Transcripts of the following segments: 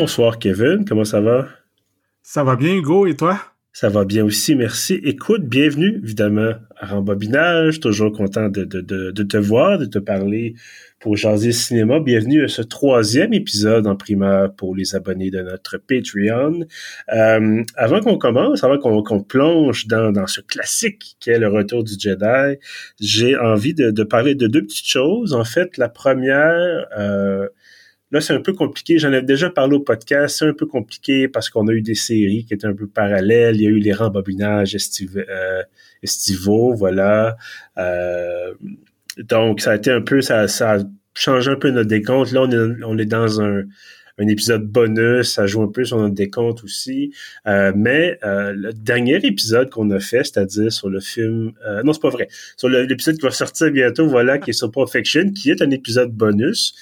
Bonsoir Kevin, comment ça va? Ça va bien Hugo et toi? Ça va bien aussi, merci. Écoute, bienvenue évidemment à Rembobinage, toujours content de, de, de, de te voir, de te parler pour Jaser Cinéma. Bienvenue à ce troisième épisode en primeur pour les abonnés de notre Patreon. Euh, avant qu'on commence, avant qu'on plonge dans, dans ce classique qui est le retour du Jedi, j'ai envie de, de, parler de deux petites choses. En fait, la première... Euh, Là, c'est un peu compliqué. J'en ai déjà parlé au podcast. C'est un peu compliqué parce qu'on a eu des séries qui étaient un peu parallèles. Il y a eu les rembobinages euh, estivaux, voilà. Euh, donc, ça a été un peu, ça, ça a changé un peu notre décompte. Là, on est, dans un, épisode bonus, ça joue un peu sur notre décompte aussi. Euh, mais le dernier épisode qu'on a fait, c'est-à-dire sur le film... Non, c'est pas vrai. Sur l'épisode qui va sortir bientôt, voilà, qui est sur Perfection, qui est un épisode bonus,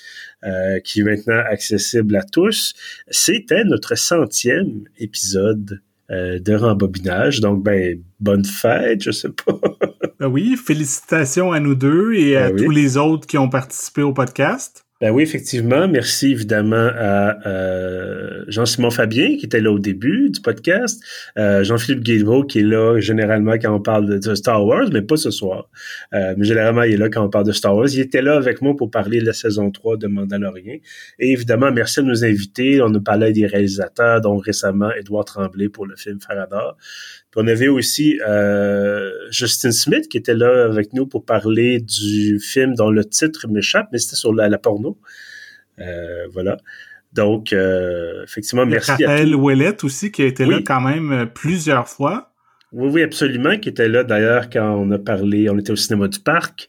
qui est maintenant accessible à tous. C'était notre centième épisode de rembobinage. Donc, ben, bonne fête, je sais pas. Ben oui, félicitations à nous deux et à ben tous les autres qui ont participé au podcast. Ben oui, effectivement. Merci évidemment à euh, Jean-Simon Fabien qui était là au début du podcast, euh, Jean-Philippe Guilbeault qui est là généralement quand on parle de, Star Wars, mais pas ce soir. Euh, mais généralement, il est là quand on parle de Star Wars. Il était là avec moi pour parler de la saison 3 de Mandalorian. Et évidemment, merci de nous inviter. On nous parlait des réalisateurs, dont récemment Edouard Tremblay pour le film Faradar on avait aussi euh, Justin Smith qui était là avec nous pour parler du film dont le titre m'échappe, mais c'était sur la, porno. Euh, voilà. Donc, euh, effectivement, merci Raphaël Ouellet aussi, qui a été là quand même plusieurs fois. Oui, oui, absolument, qui était là d'ailleurs quand on a parlé, on était au cinéma du parc.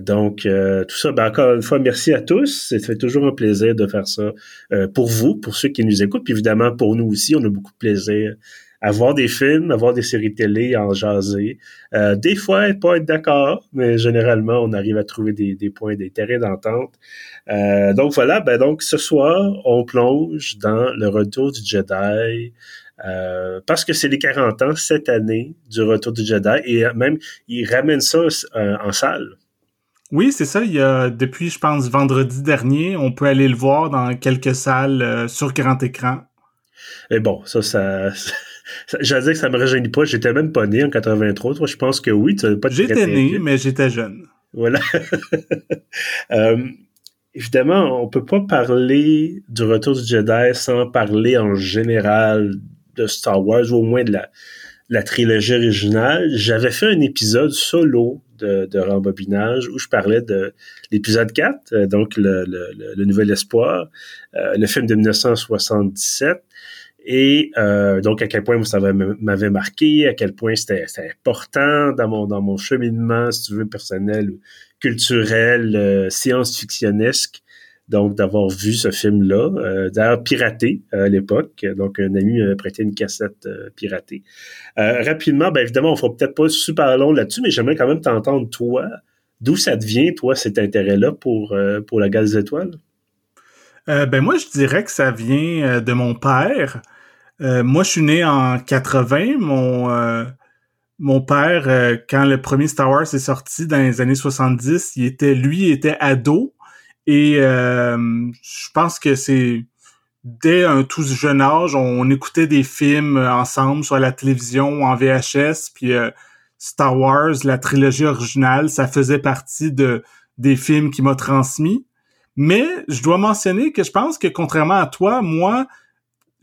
donc, tout ça, ben, encore une fois, merci à tous. Ça fait toujours un plaisir de faire ça pour vous, pour ceux qui nous écoutent, puis évidemment pour nous aussi, on a beaucoup de plaisir avoir des films, avoir des séries télé, en jaser. Euh, des fois, pas être d'accord, mais généralement, on arrive à trouver des, des points, des terrains d'entente. Euh, donc voilà, ben donc ce soir, on plonge dans le retour du Jedi. Euh, parce que c'est les 40 ans cette année du retour du Jedi et même ils ramènent ça en salle. Oui, c'est ça. Il y a depuis, je pense, vendredi dernier, on peut aller le voir dans quelques salles sur grand écran. Et bon, ça, ça, J'allais dire que ça me rajeunit pas. J'étais même pas né en 83. Toi, je pense que oui. Tu pas J'étais né, mais j'étais jeune. Voilà. euh, évidemment, on peut pas parler du retour du Jedi sans parler en général de Star Wars, ou au moins de la, la trilogie originale. J'avais fait un épisode solo de, de rembobinage où je parlais de l'épisode 4, euh, donc le, le, le, Nouvel Espoir, euh, le film de 1977. Et euh, donc, à quel point ça m'avait marqué, à quel point c'était important dans mon, dans mon cheminement, si tu veux, personnel, culturel, euh, science-fictionnesque. Donc, d'avoir vu ce film-là, euh, d'ailleurs piraté à l'époque. Donc, un ami m'a prêté une cassette piratée. rapidement, ben évidemment, on fera peut-être pas super long là-dessus, mais j'aimerais quand même t'entendre, toi, d'où ça te vient, toi, cet intérêt-là pour, pour la Gale des Étoiles? ben moi, je dirais que ça vient de mon père. Euh, moi, je suis né en 80. Mon, euh, mon père, euh, quand le premier Star Wars est sorti dans les années 70, il était, lui, était ado. Et je pense que c'est dès un tout jeune âge, on, écoutait des films ensemble sur la télévision en VHS. Puis Star Wars, la trilogie originale, ça faisait partie de des films qui m'a transmis. Mais je dois mentionner que je pense que contrairement à toi, moi,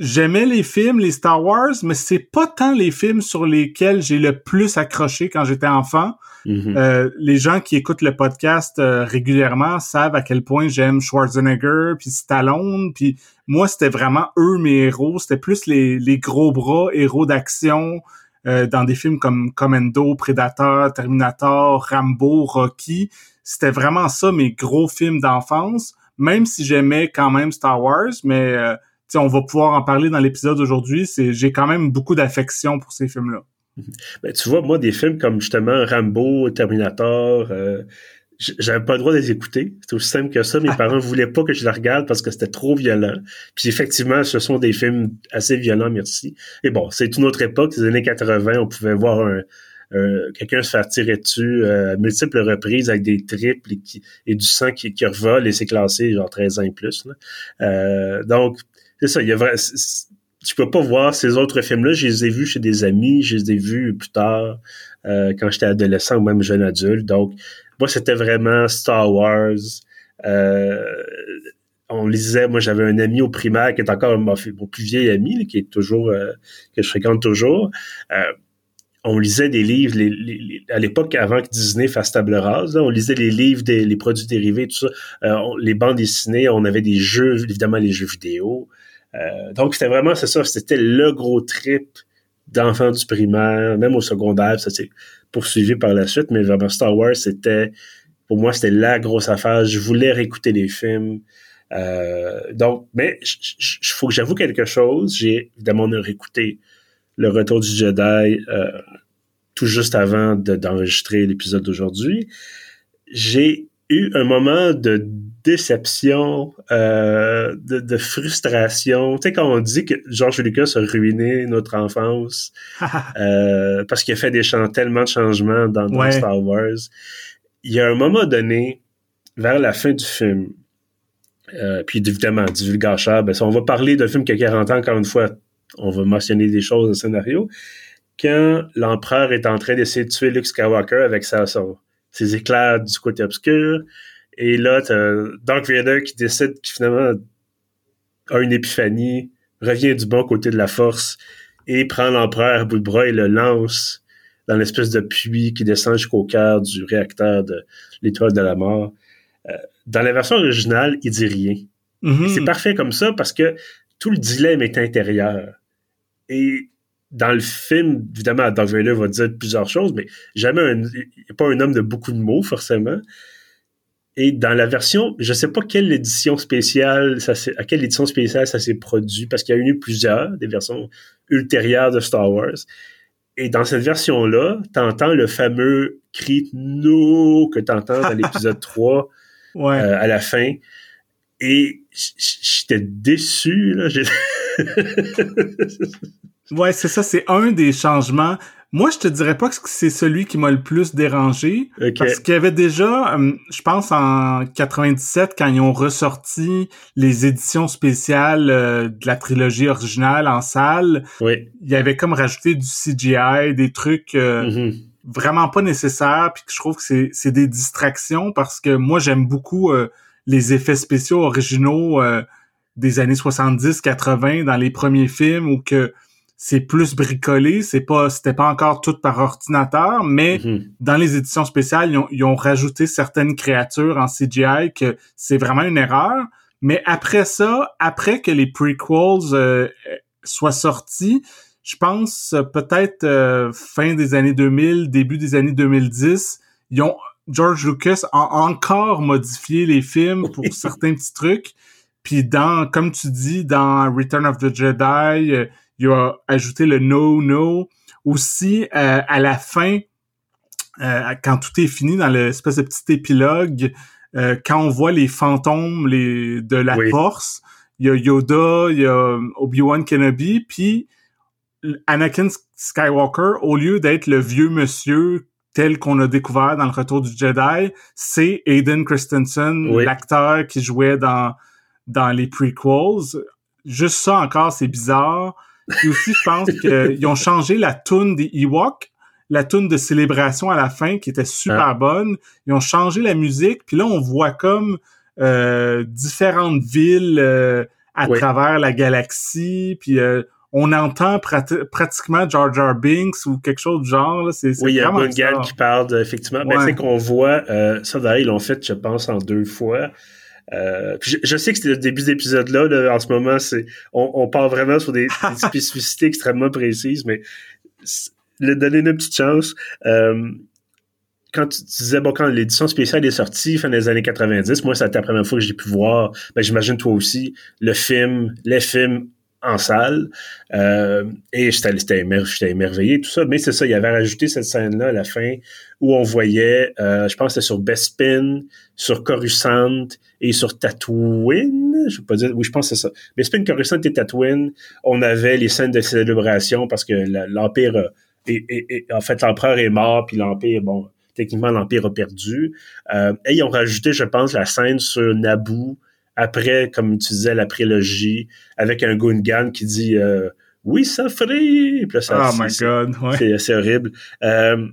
j'aimais les films, les Star Wars, mais c'est pas tant les films sur lesquels j'ai le plus accroché quand j'étais enfant. Mm-hmm. euh, les gens qui écoutent le podcast euh, régulièrement savent à quel point j'aime Schwarzenegger puis Stallone puis moi c'était vraiment eux mes héros c'était plus les, les gros bras héros d'action euh, dans des films comme Commando Predator Terminator Rambo Rocky c'était vraiment ça mes gros films d'enfance même si j'aimais quand même Star Wars mais on va pouvoir en parler dans l'épisode d'aujourd'hui. C'est, j'ai quand même beaucoup d'affection pour ces films-là. Ben, tu vois, moi, des films comme justement Rambo, Terminator, euh, j'avais pas le droit de les écouter. C'est aussi simple que ça. Mes parents voulaient pas que je les regarde parce que c'était trop violent. Puis effectivement, ce sont des films assez violents, merci. Et bon, c'est une autre époque, les années 80, on pouvait voir un, quelqu'un se faire tirer dessus à multiples reprises avec des triples et, du sang qui, qui revole et c'est classé genre 13 ans et plus. donc, c'est ça, il y a vrai, tu peux pas voir ces autres films-là. Je les ai vus chez des amis, je les ai vus plus tard, euh, quand j'étais adolescent ou même jeune adulte. Donc, moi, c'était vraiment Star Wars. Euh, on lisait, moi j'avais un ami au primaire qui est encore mon, plus vieil ami, qui est toujours, euh, que je fréquente toujours. on lisait des livres, à l'époque avant que Disney fasse table rase, on lisait les livres, des, les produits dérivés, tout ça, les bandes dessinées, on avait des jeux, évidemment les jeux vidéo. Euh, donc, c'était vraiment, c'est ça, c'était le gros trip d'enfants du primaire, même au secondaire, ça s'est poursuivi par la suite, mais vraiment Star Wars, c'était, pour moi, c'était la grosse affaire. Je voulais réécouter les films. Euh, donc, mais il faut que j'avoue quelque chose. J'ai évidemment réécouté Le Retour du Jedi euh, tout juste avant d'enregistrer l'épisode d'aujourd'hui. J'ai eu un moment de déception, euh, de, frustration. Tu sais, quand on dit que George Lucas a ruiné notre enfance euh, parce qu'il a fait des tellement de changements dans, Star Wars, il y a un moment donné, vers la fin du film, euh, puis évidemment, divulgateur, ben, on va parler d'un film qui a 40 ans, encore une fois, on va mentionner des choses au scénario, quand l'empereur est en train d'essayer de tuer Luke Skywalker avec sa, son, ses éclairs du côté obscur. Et là, t'as Dark Vader qui décide qui finalement a une épiphanie, revient du bon côté de la force et prend l'empereur à bout de bras et le lance dans l'espèce de puits qui descend jusqu'au cœur du réacteur de l'étoile de la mort. Euh, dans la version originale, il dit rien. Mm-hmm. C'est parfait comme ça parce que tout le dilemme est intérieur. Et dans le film, évidemment, Darth Vader va dire plusieurs choses, mais jamais un, pas un homme de beaucoup de mots, forcément. Et dans la version, je sais pas quelle édition spéciale, ça à quelle édition spéciale ça s'est produit, parce qu'il y a eu plusieurs, des versions ultérieures de Star Wars. Et dans cette version-là, t'entends le fameux cri no que t'entends dans l'épisode 3 ouais. Euh, à la fin. Et j'étais déçu, là. Ouais, c'est ça, c'est un des changements. Moi, je te dirais pas que c'est celui qui m'a le plus dérangé. Parce qu'il y avait déjà, hum, je pense en 97, quand ils ont ressorti les éditions spéciales euh, de la trilogie originale en salle, oui. il y avait comme rajouté du CGI, des trucs euh, mm-hmm. vraiment pas nécessaires, puis que je trouve que c'est des distractions parce que moi, j'aime beaucoup euh, les effets spéciaux originaux des années 70-80 dans les premiers films où que c'est plus bricolé, c'est pas c'était pas encore tout par ordinateur, mais mhm. dans les éditions spéciales, ils ont, rajouté certaines créatures en CGI que c'est vraiment une erreur. Mais après ça, après que les prequels euh, soient sortis, je pense peut-être euh, fin des années 2000, début des années 2010, ils ont George Lucas a encore modifié les films pour certains petits trucs. Puis dans, comme tu dis, dans Return of the Jedi, il a ajouté le no no. Aussi, euh, à la fin, euh, quand tout est fini dans l'espèce de petit épilogue, euh, quand on voit les fantômes les, de la force, il y a Yoda, il y a Obi-Wan Kenobi, puis Anakin Skywalker, au lieu d'être le vieux monsieur tel qu'on a découvert dans le Retour du Jedi, c'est Aiden Christensen, l'acteur qui jouait dans dans les prequels. Juste ça encore, c'est bizarre. Et aussi, je pense qu'ils ont changé la tune des Ewoks, la tune de célébration à la fin, qui était super ah. bonne. Ils ont changé la musique, puis là, on voit comme euh, différentes villes euh, à travers la galaxie, puis euh, on entend pratiquement Jar Jar Binks ou quelque chose du genre. Là. Oui, il y a Gungan qui parle, effectivement. Mais c'est qu'on voit, ça d'ailleurs, ils l'ont fait, je pense, en deux fois. Euh, je, sais que c'est le début d'épisode là, là, en ce moment, c'est on, on part vraiment sur des, spécificités extrêmement précises, mais le donner une petite chance. Euh, quand tu, disais, bon, quand l'édition spéciale est sortie, fin des années 90, moi, c'était la première fois que j'ai pu voir, ben, j'imagine toi aussi, le film, les films en salle. Euh, et j'étais émerveillé, tout ça. Mais c'est ça, il avait rajouté cette scène-là à la fin où on voyait, euh, je pense que c'était sur Bespin, sur Coruscant et sur Tatooine. Je vais pas dire, oui, je pense que c'est ça. Bespin, Coruscant et Tatooine, on avait les scènes de célébration parce que l'Empire en fait, l'empereur est mort, puis l'Empire, bon, techniquement, l'Empire a perdu. Euh, et ils ont rajouté, je pense, la scène sur Naboo, après, comme tu disais, la prélogie, avec un Gungan qui dit euh, Oui, ça ferait! oh my God! C'est horrible. Euh,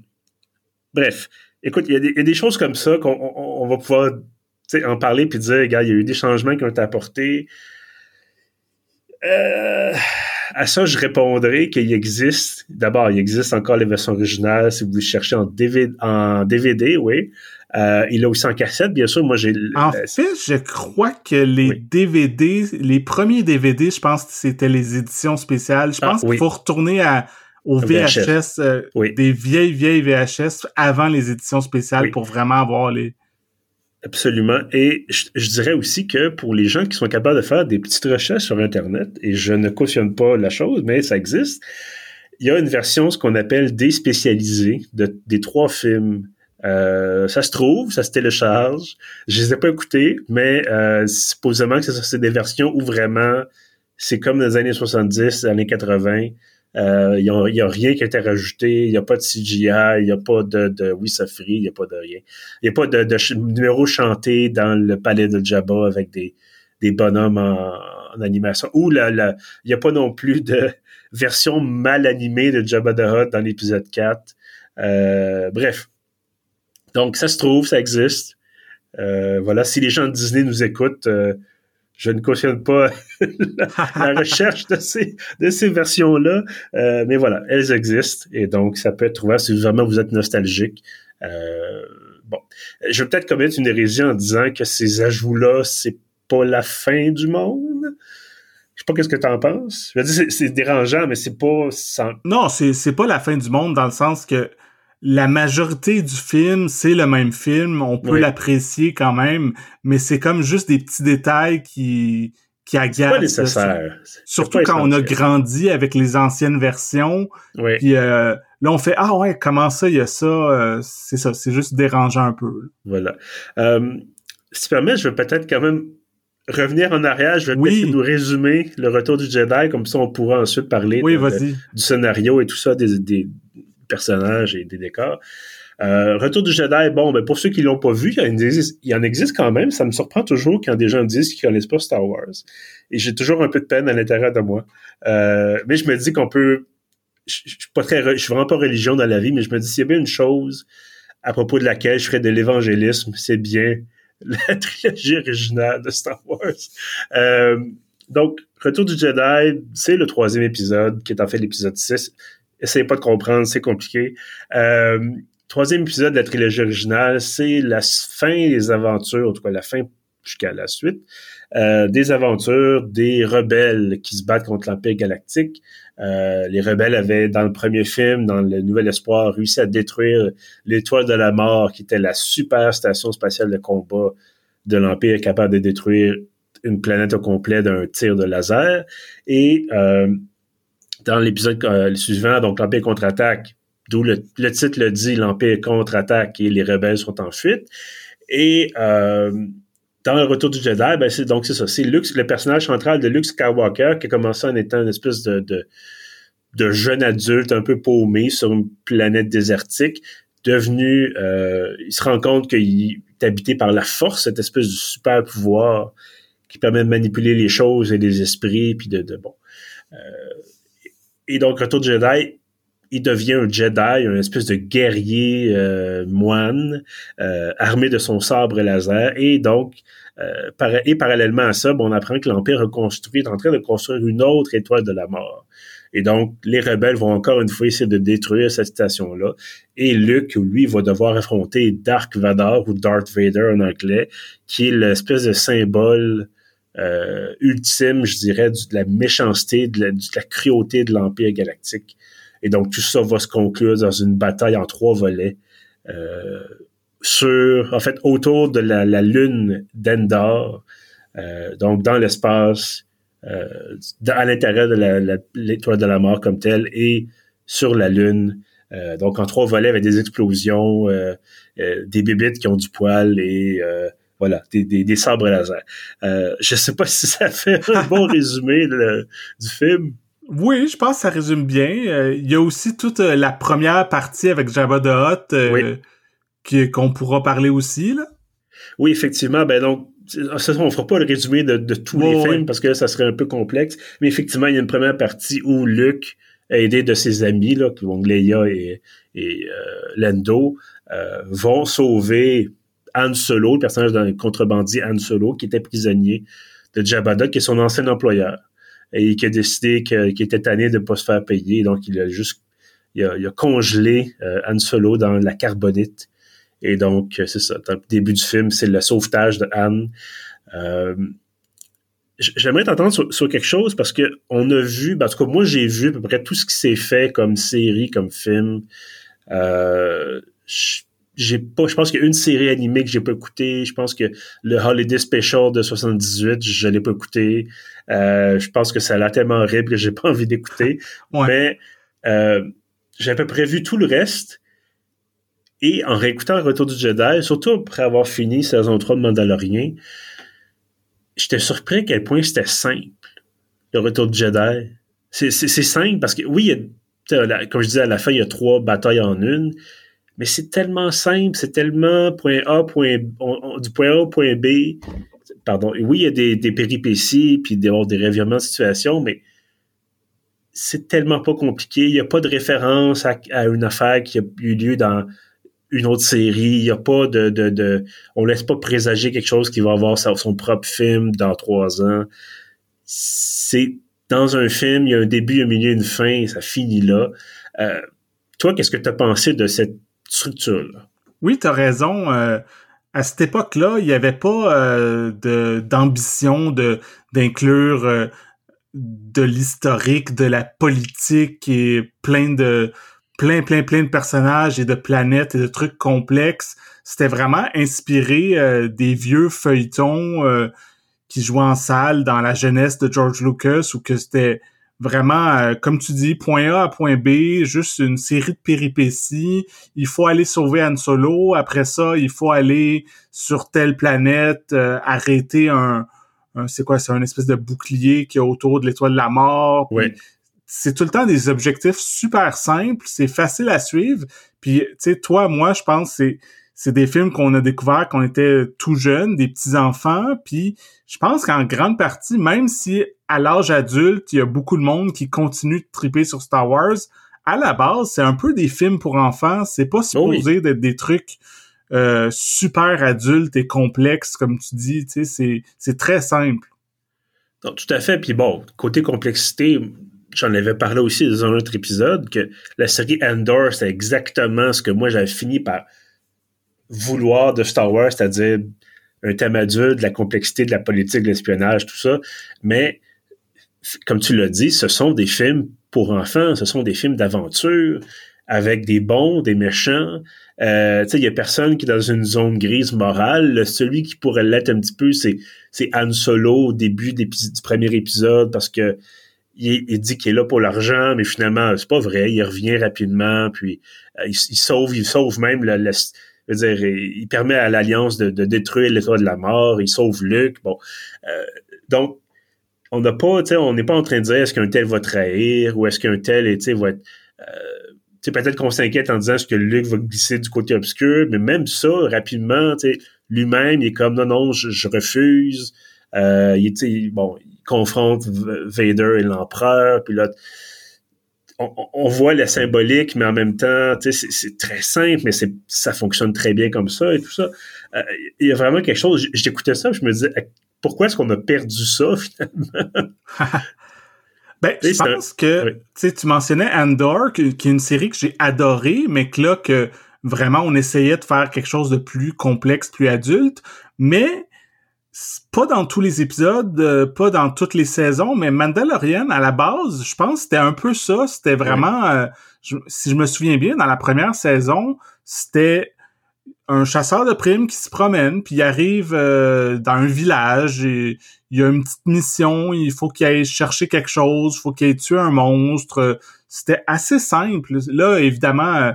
bref, écoute, il y, a des choses comme ça qu'on va pouvoir en parler puis dire, gars, il y a eu des changements qui ont été apportés. Euh, à ça, je répondrai qu'il existe, d'abord, il existe encore les versions originales si vous cherchez en DVD, en DVD oui. Euh, il a aussi en cassette, bien sûr. Moi, j'ai. En fait, je crois que les DVD, les premiers DVD, je pense que c'était les éditions spéciales. Je ah, pense qu'il faut retourner à, au VHS, euh, des vieilles, vieilles VHS avant les éditions spéciales pour vraiment avoir les. Absolument. Et je, dirais aussi que pour les gens qui sont capables de faire des petites recherches sur Internet, et je ne cautionne pas la chose, mais ça existe, il y a une version, ce qu'on appelle déspécialisée, de, des trois films. Euh, ça se trouve, ça se télécharge. Je les ai pas écoutés, mais euh, supposément que c'est des versions où vraiment c'est comme dans les années 70, années 80. Il n'y a, rien qui a été rajouté, il n'y a pas de CGI, il n'y a pas de, de oui, il n'y a pas de rien. Il n'y a pas de, de numéro chanté dans le palais de Jabba avec des, des bonhommes en, animation. Ou il n'y a pas non plus de version mal animée de Jabba the Hutt dans l'épisode 4. Euh, bref. Donc, ça se trouve, ça existe. Euh, voilà, si les gens de Disney nous écoutent, euh, je ne cautionne pas la, recherche de ces, de ces versions-là, euh, mais voilà, elles existent et donc ça peut être trouvé si vraiment vous êtes nostalgique. Euh, bon, je vais peut-être commettre une hérésie en disant que ces ajouts-là, c'est pas la fin du monde. Je sais pas qu'est-ce que tu en penses. Je veux dire, c'est dérangeant, mais c'est pas Non, c'est pas la fin du monde dans le sens que la majorité du film, c'est le même film. On peut l'apprécier quand même, mais c'est comme juste des petits détails qui, qui agacent. Pas nécessaire. Surtout quand on a grandi avec les anciennes versions. Oui. Puis euh, là, on fait Ah ouais, comment ça, il y a ça? Euh, c'est ça, c'est juste dérangeant un peu. Voilà. Euh, si tu permets, je vais peut-être quand même revenir en arrière. Je vais oui. nous résumer le retour du Jedi, comme ça on pourra ensuite parler oui, du scénario et tout ça, des, des, personnages et des décors. Euh, Retour du Jedi, bon, ben pour ceux qui l'ont pas vu, il y, en existe, quand même. Ça me surprend toujours quand des gens disent qu'ils connaissent pas Star Wars. Et j'ai toujours un peu de peine à l'intérieur de moi. Euh, mais je me dis qu'on peut. Je, suis pas très, je suis vraiment pas religion dans la vie, mais je me dis s'il y a bien une chose à propos de laquelle je ferais de l'évangélisme, c'est bien la trilogie originale de Star Wars. Euh, donc, Retour du Jedi, c'est le troisième épisode, qui est en fait l'épisode 6 essayez pas de comprendre, c'est compliqué. Euh, troisième épisode de la trilogie originale, c'est la fin des aventures, en tout cas la fin jusqu'à la suite, euh, des aventures des rebelles qui se battent contre l'Empire galactique. Euh, les rebelles avaient, dans le premier film, dans le Nouvel Espoir, réussi à détruire l'étoile de la mort, qui était la super station spatiale de combat de l'Empire, capable de détruire une planète au complet d'un tir de laser. Et euh, dans l'épisode euh, suivant, donc l'Empire contre-attaque, d'où le, titre le dit, l'Empire contre-attaque et les rebelles sont en fuite. Et euh, dans le Retour du Jedi, ben c'est donc c'est ça, c'est le personnage central de Luke Skywalker qui a commencé en étant une espèce de, jeune adulte un peu paumé sur une planète désertique, devenu, euh, il se rend compte qu'il est habité par la force, cette espèce de super pouvoir qui permet de manipuler les choses et les esprits, puis de, bon. Et donc, Retour du Jedi, il devient un Jedi, une espèce de guerrier euh, moine, euh, armé de son sabre laser. Et donc, euh, et parallèlement à ça, on apprend que l'Empire reconstruit est en train de construire une autre étoile de la mort. Et donc, les rebelles vont encore une fois essayer de détruire cette station-là. Et Luke, lui, va devoir affronter Dark Vador ou Darth Vader en anglais, qui est l'espèce de symbole euh, ultime, je dirais, de la méchanceté, de la, cruauté de l'Empire galactique. Et donc, tout ça va se conclure dans une bataille en trois volets euh, sur, en fait, autour de la, lune d'Endor, euh, donc dans l'espace, à l'intérieur de l'étoile de la mort comme telle, et sur la lune. donc, en trois volets avec des explosions, des bébites qui ont du poil et voilà, des, des, des sabres laser. Euh, je sais pas si ça fait un bon résumé du film. Oui, je pense que ça résume bien. Euh, il y a aussi toute euh, la première partie avec Jabba the Hutt qu'on pourra parler aussi. Là. Oui, effectivement. Ben donc, on ne fera pas le résumé de, tous les films parce que ça serait un peu complexe. Mais effectivement, il y a une première partie où Luke, aidé de ses amis, là, donc Leia et, et Lando, vont sauver Han Solo, le personnage d'un contrebandier Han Solo, qui était prisonnier de Jabba qui est son ancien employeur, et qui a décidé qu'il était tanné de ne pas se faire payer, donc il a juste il a, congelé euh, Han Solo dans la carbonite. Et donc, euh, c'est ça. Le début du film, c'est le sauvetage de Han. Euh, j'aimerais t'entendre sur, quelque chose parce que on a vu, ben, en tout cas, moi, j'ai vu à peu près tout ce qui s'est fait comme série, comme film. Euh, j'ai pas, je pense qu'il y a une série animée que j'ai pas écouté. Je pense que le Holiday Special de 78, je l'ai pas écouté. Euh, je pense que ça a l'air tellement horrible que j'ai pas envie d'écouter. Mais euh, j'ai à peu près vu tout le reste. Et en réécoutant le Retour du Jedi, surtout après avoir fini saison 3 de Mandalorian, j'étais surpris à quel point c'était simple, le Retour du Jedi. C'est simple parce que oui, comme je disais à la fin, il y a trois batailles en une mais c'est tellement simple, c'est tellement point A, point, du point A au point B. Pardon. Oui, il y a des, des péripéties, puis des, des revirements de situation, mais c'est tellement pas compliqué. Il n'y a pas de référence à, une affaire qui a eu lieu dans une autre série. Il n'y a pas de, de, de, On laisse pas présager quelque chose qui va avoir son propre film dans trois ans. C'est dans un film, il y a un début, un milieu, une fin, ça finit là. Euh, toi, qu'est-ce que tu as pensé de cette Oui, tu raison. Euh, à cette époque-là, il n'y avait pas euh, d'ambition d'inclure euh, de l'historique, de la politique et plein de plein plein plein de personnages et de planètes et de trucs complexes. C'était vraiment inspiré des vieux feuilletons qui jouaient en salle dans la jeunesse de George Lucas ou que c'était vraiment, euh, comme tu dis, point A à point B, juste une série de péripéties. Il faut aller sauver Han Solo. Après ça, il faut aller sur telle planète, euh, arrêter un, c'est quoi, c'est un espèce de bouclier qui est autour de l'étoile de la mort. Oui. C'est tout le temps des objectifs super simples, c'est facile à suivre. Puis, tu sais, toi, moi, je pense c'est c'est des films qu'on a découvert quand on était tout jeunes, des petits enfants, puis je pense qu'en grande partie, même si à l'âge adulte, il y a beaucoup de monde qui continue de triper sur Star Wars, à la base, c'est un peu des films pour enfants, c'est pas supposé d'être des trucs euh, super adultes et complexes, comme tu dis, tu sais, c'est très simple. tout à fait, puis bon, côté complexité, j'en avais parlé aussi dans un autre épisode, que la série Endor, c'est exactement ce que moi j'avais fini par vouloir de Star Wars, c'est-à-dire un thème adulte, la complexité de la politique, de l'espionnage, tout ça. Mais, comme tu l'as dit, ce sont des films pour enfants, ce sont des films d'aventure avec des bons, des méchants. Euh, il y a personne qui est dans une zone grise morale. Celui qui pourrait l'être un petit peu, c'est c'est Han Solo au début du premier épisode parce que il, dit qu'il est là pour l'argent, mais finalement c'est pas vrai. Il revient rapidement, puis euh, il, sauve, il sauve même le, le dire, il permet à l'Alliance de, détruire l'État de la mort, il sauve Luc. Bon, euh, donc on n'a pas, tu sais, on n'est pas en train de dire est-ce qu'un tel va trahir ou est-ce qu'un tel, tu sais, va être euh, peut-être qu'on s'inquiète en disant est-ce que Luc va glisser du côté obscur, mais même ça, rapidement, lui-même, il est comme non, non, je, refuse. Euh, il, bon, il confronte Vader et l'empereur, puis là, on, voit la symbolique, mais en même temps, c'est très simple, mais ça fonctionne très bien comme ça et tout ça. Euh, il y a vraiment quelque chose. J'écoutais ça, je me disais, pourquoi est-ce qu'on a perdu ça finalement? ben, je pense que tu mentionnais Andor, qui, est une série que j'ai adorée, mais que là, que vraiment on essayait de faire quelque chose de plus complexe, plus adulte, mais pas dans tous les épisodes, euh, pas dans toutes les saisons, mais Mandalorian, à la base, je pense c'était un peu ça. C'était vraiment, euh, si je me souviens bien, dans la première saison, c'était un chasseur de primes qui se promène, puis il arrive euh, dans un village, et il y a une petite mission, il faut qu'il aille chercher quelque chose, il faut qu'il aille tuer un monstre. C'était assez simple. Là, évidemment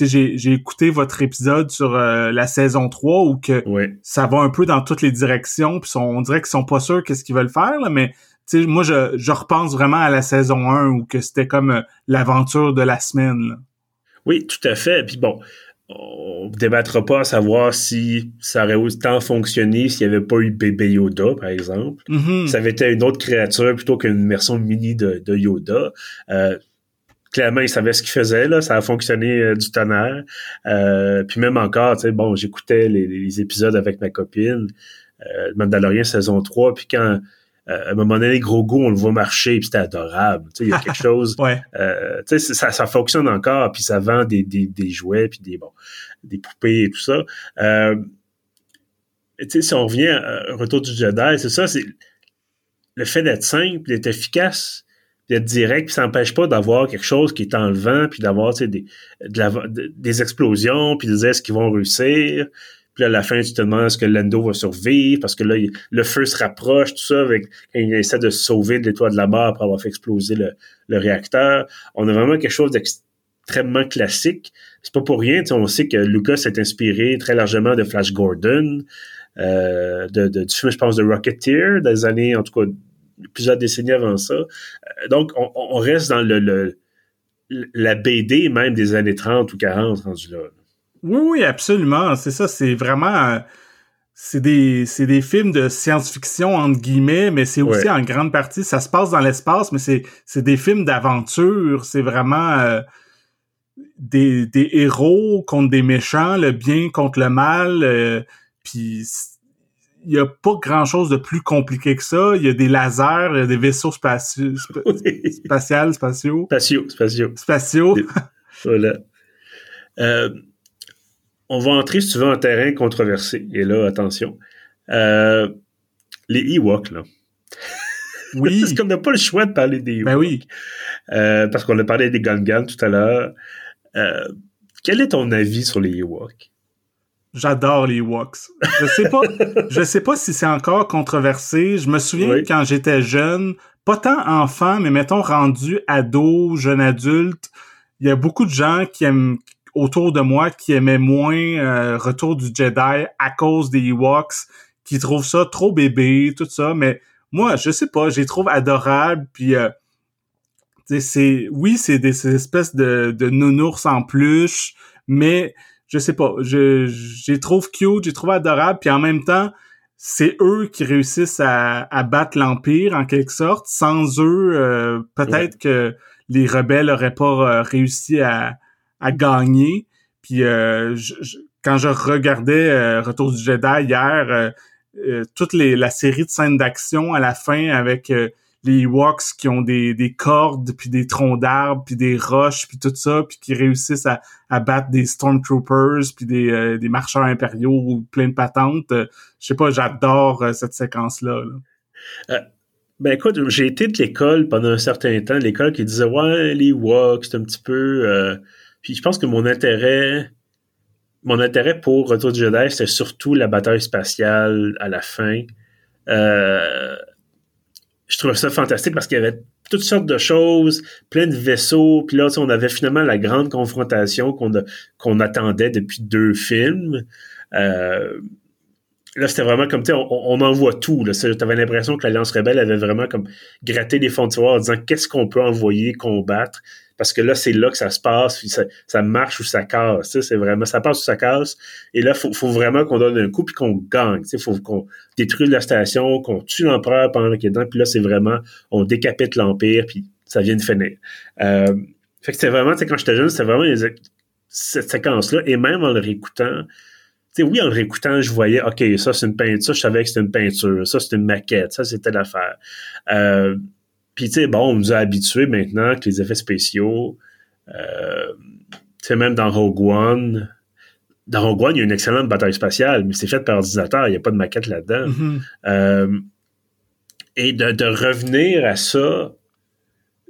j'ai écouté votre épisode sur euh, la saison 3 où que ça va un peu dans toutes les directions puis on dirait qu'ils sont pas sûrs qu'est-ce qu'ils veulent faire là, mais moi, je, je repense vraiment à la saison 1 où que c'était comme euh, l'aventure de la semaine. Là. Oui, tout à fait. Puis bon, on ne débattra pas à savoir si ça aurait autant fonctionné s'il n'y avait pas eu bébé Yoda, par exemple. Mm-hmm. Ça avait été une autre créature plutôt qu'une version mini de, de Yoda. Euh, clairement, il savait ce qu'il faisait, là. Ça a fonctionné euh, du tonnerre. Euh, puis même encore, tu sais, bon, j'écoutais les, les, épisodes avec ma copine, euh, Mandalorian saison 3, puis quand à un moment donné, gros goût, on le voit marcher, puis c'était adorable. Tu sais, il y a quelque chose. ouais. tu sais, ça, ça fonctionne encore, puis ça vend des, des, des jouets, puis des bon, des poupées et tout ça. Euh, tu sais, si on revient à Retour du Jedi, c'est ça, c'est le fait d'être simple, d'être efficace, d'être direct, puis ça n'empêche pas d'avoir quelque chose qui est en le vent, puis d'avoir des, de des explosions, puis de dire est-ce qu'ils vont réussir. Puis à la fin, tu te demandes est-ce que Lando va survivre, parce que là, le feu se rapproche, tout ça, avec il essaie de se sauver de l'étoile de la mort après avoir fait exploser le, le réacteur. On a vraiment quelque chose d'extrêmement classique. C'est pas pour rien, on sait que Lucas s'est inspiré très largement de Flash Gordon, euh, de, de, du film, je pense, de Rocketeer, des années, en tout cas, plusieurs décennies avant ça. Donc, on, on reste dans le, le, la BD même des années 30 ou 40 rendu là. Oui, oui, absolument. C'est ça, c'est vraiment... C'est des, c'est des films de science-fiction, entre guillemets, mais c'est aussi Ouais. en grande partie, ça se passe dans l'espace, mais c'est, c'est des films d'aventure. C'est vraiment euh, des, des héros contre des méchants, le bien contre le mal. euh, Puis il y a pas grand-chose de plus compliqué que ça. Il y a des lasers, il y a des vaisseaux spatiaux, spatiaux, spatio. spatiaux. Des- Voilà. Euh, on va entrer, si tu veux, en terrain controversé. Et là, attention. Euh, les Ewoks, là. Oui, Parce qu'on n'a pas le choix de parler des Ewoks. ben oui. Euh, parce qu'on a parlé des Gungans tout à l'heure. Quel est ton avis sur les Ewoks? J'adore les Ewoks. Je sais pas, je sais pas si c'est encore controversé. Je me souviens Oui. quand j'étais jeune, pas tant enfant, mais mettons rendu ado, jeune adulte, il y a beaucoup de gens qui aiment autour de moi qui aimaient moins euh, Retour du Jedi à cause des Ewoks, qui trouvent ça trop bébé, tout ça. Mais moi, je sais pas, je les trouve adorables. Puis euh, c'est oui, c'est des ces espèces de, de nounours en peluche, mais je sais pas, je, les trouve cute, je les trouve adorables, puis en même temps, c'est eux qui réussissent à, à battre l'Empire, en quelque sorte. Sans eux, euh, peut-être que les rebelles auraient pas euh, réussi à, à gagner. Puis euh, je- je- quand je regardais euh, Retour du Jedi hier, euh, euh, toute les, la série de scènes d'action à la fin avec euh, les Ewoks qui ont des, des cordes, puis des troncs d'arbres, puis des roches, puis tout ça, puis qui réussissent à, à battre des Stormtroopers, puis des, euh, des marcheurs impériaux ou plein de patentes. Euh, je sais pas, j'adore euh, cette séquence-là. là. Ben écoute, j'ai été de l'école pendant un certain temps, l'école qui disait ouais les Ewoks c'est un petit peu. Puis je pense que mon intérêt, mon intérêt pour Retour du Jedi, c'était surtout la bataille spatiale à la fin. Euh, Je trouvais ça fantastique parce qu'il y avait toutes sortes de choses, plein de vaisseaux, puis là on avait finalement la grande confrontation qu'on attendait depuis deux films. Euh, là, c'était vraiment comme, tu sais, on, on envoie tout. Tu avais l'impression que l'Alliance rebelle avait vraiment comme gratté les fonds de tiroir en disant qu'est-ce qu'on peut envoyer combattre. Parce que là, c'est là que ça se passe, ça, ça marche ou ça casse. C'est vraiment, ça passe ou ça casse. Et là, faut, faut vraiment qu'on donne un coup puis qu'on gagne. Il faut qu'on détruise la station, qu'on tue l'empereur pendant qu'il est dedans. Puis là, c'est vraiment, on décapite l'Empire, puis ça vient de finir. Euh, fait que c'était vraiment, quand j'étais jeune, c'était vraiment cette séquence-là. Et même en le réécoutant, oui, en le réécoutant, je voyais, OK, ça, c'est une peinture, je savais que c'était une peinture, ça, c'est une maquette, ça, c'était l'affaire. Euh, puis, tu sais, bon, on nous a habitués maintenant que les effets spéciaux, euh, tu sais, même dans Rogue One, dans Rogue One, il y a une excellente bataille spatiale, mais c'est fait par ordinateur, il n'y a pas de maquette là-dedans. Mhm. Euh, et de, de revenir à ça,